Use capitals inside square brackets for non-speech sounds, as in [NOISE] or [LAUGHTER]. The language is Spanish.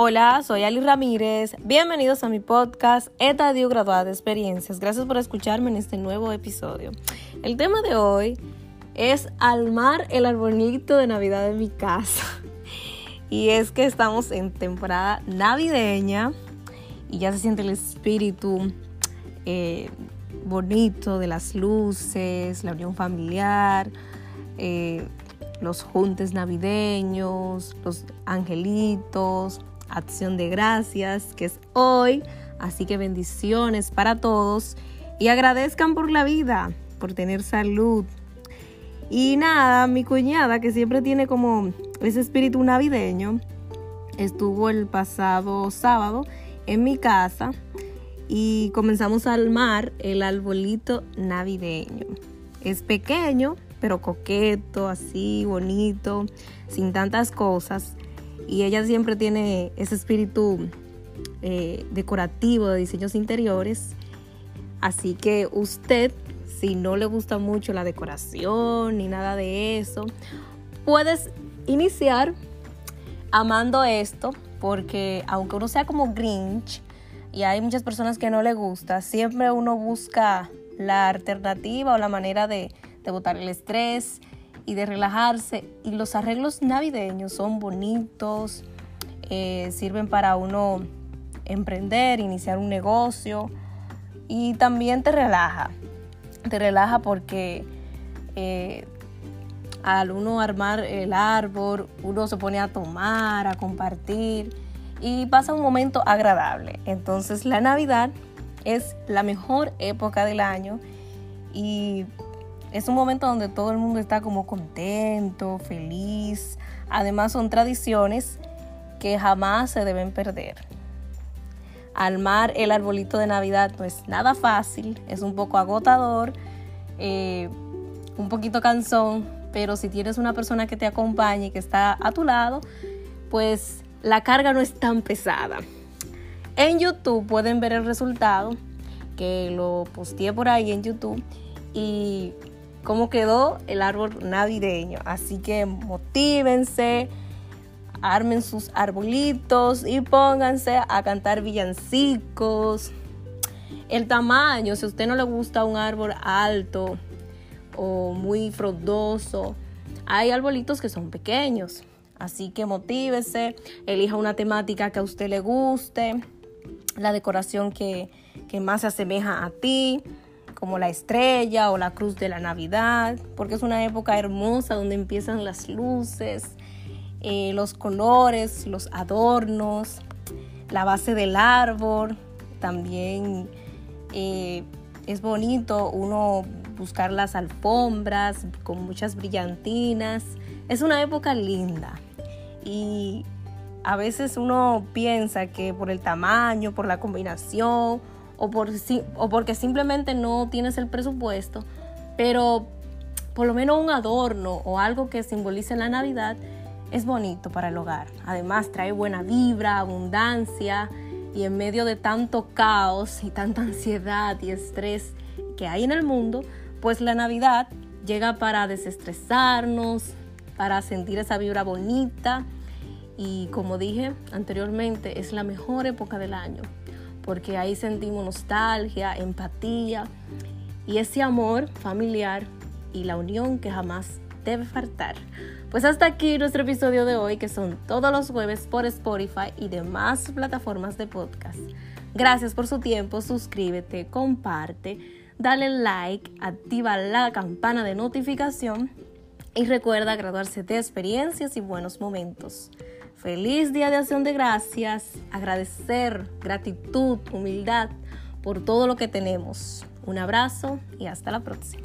Hola, soy Ali Ramírez. Bienvenidos a mi podcast Etadio Graduada de Experiencias. Gracias por escucharme en este nuevo episodio. El tema de hoy es armar el arbolito de Navidad en mi casa. [LAUGHS] Y es que estamos en temporada navideña y ya se siente el espíritu eh, bonito de las luces, la unión familiar, eh, los juntes navideños, los angelitos, acción de gracias, que es hoy. Así que bendiciones para todos y agradezcan por la vida, por tener salud. Y nada, mi cuñada, que siempre tiene como ese espíritu navideño, estuvo el pasado sábado en mi casa y comenzamos a armar el arbolito navideño. Es pequeño, pero coqueto, así, bonito, sin tantas cosas. Y ella siempre tiene ese espíritu eh, decorativo de diseños interiores. Así que usted, si no le gusta mucho la decoración ni nada de eso, puedes iniciar amando esto, porque aunque uno sea como Grinch, y hay muchas personas que no le gusta, siempre uno busca la alternativa o la manera de, de botar el estrés y de relajarse. Y los arreglos navideños son bonitos, eh, sirven para uno emprender, iniciar un negocio y también te relaja. Te relaja porque eh, al uno armar el árbol, uno se pone a tomar, a compartir y pasa un momento agradable. Entonces la Navidad es la mejor época del año y es un momento donde todo el mundo está como contento, feliz. Además son tradiciones que jamás se deben perder. Armar el arbolito de Navidad no es nada fácil, es un poco agotador, eh, un poquito cansón, pero si tienes una persona que te acompañe y que está a tu lado, pues la carga no es tan pesada. En YouTube pueden ver el resultado, que lo posteé por ahí en YouTube, y cómo quedó el árbol navideño. Así que motívense, armen sus arbolitos y pónganse a cantar villancicos. El tamaño, si a usted no le gusta un árbol alto o muy frondoso, hay arbolitos que son pequeños. Así que motívese, elija una temática que a usted le guste, la decoración que, que más se asemeja a ti como la estrella o la cruz de la Navidad, porque es una época hermosa donde empiezan las luces, eh, los colores, los adornos, la base del árbol. También eh, es bonito uno buscar las alfombras con muchas brillantinas. Es una época linda y a veces uno piensa que por el tamaño, por la combinación o, por, o porque simplemente no tienes el presupuesto, pero por lo menos un adorno o algo que simbolice la Navidad es bonito para el hogar. Además trae buena vibra, abundancia y en medio de tanto caos y tanta ansiedad y estrés que hay en el mundo, pues la Navidad llega para desestresarnos, para sentir esa vibra bonita y como dije anteriormente, es la mejor época del año porque ahí sentimos nostalgia, empatía y ese amor familiar y la unión que jamás debe faltar. Pues hasta aquí nuestro episodio de hoy, que son todos los jueves por Spotify y demás plataformas de podcast. Gracias por su tiempo, suscríbete, comparte, dale like, activa la campana de notificación y recuerda graduarse de experiencias y buenos momentos. Feliz Día de Acción de Gracias, agradecer, gratitud, humildad por todo lo que tenemos. Un abrazo y hasta la próxima.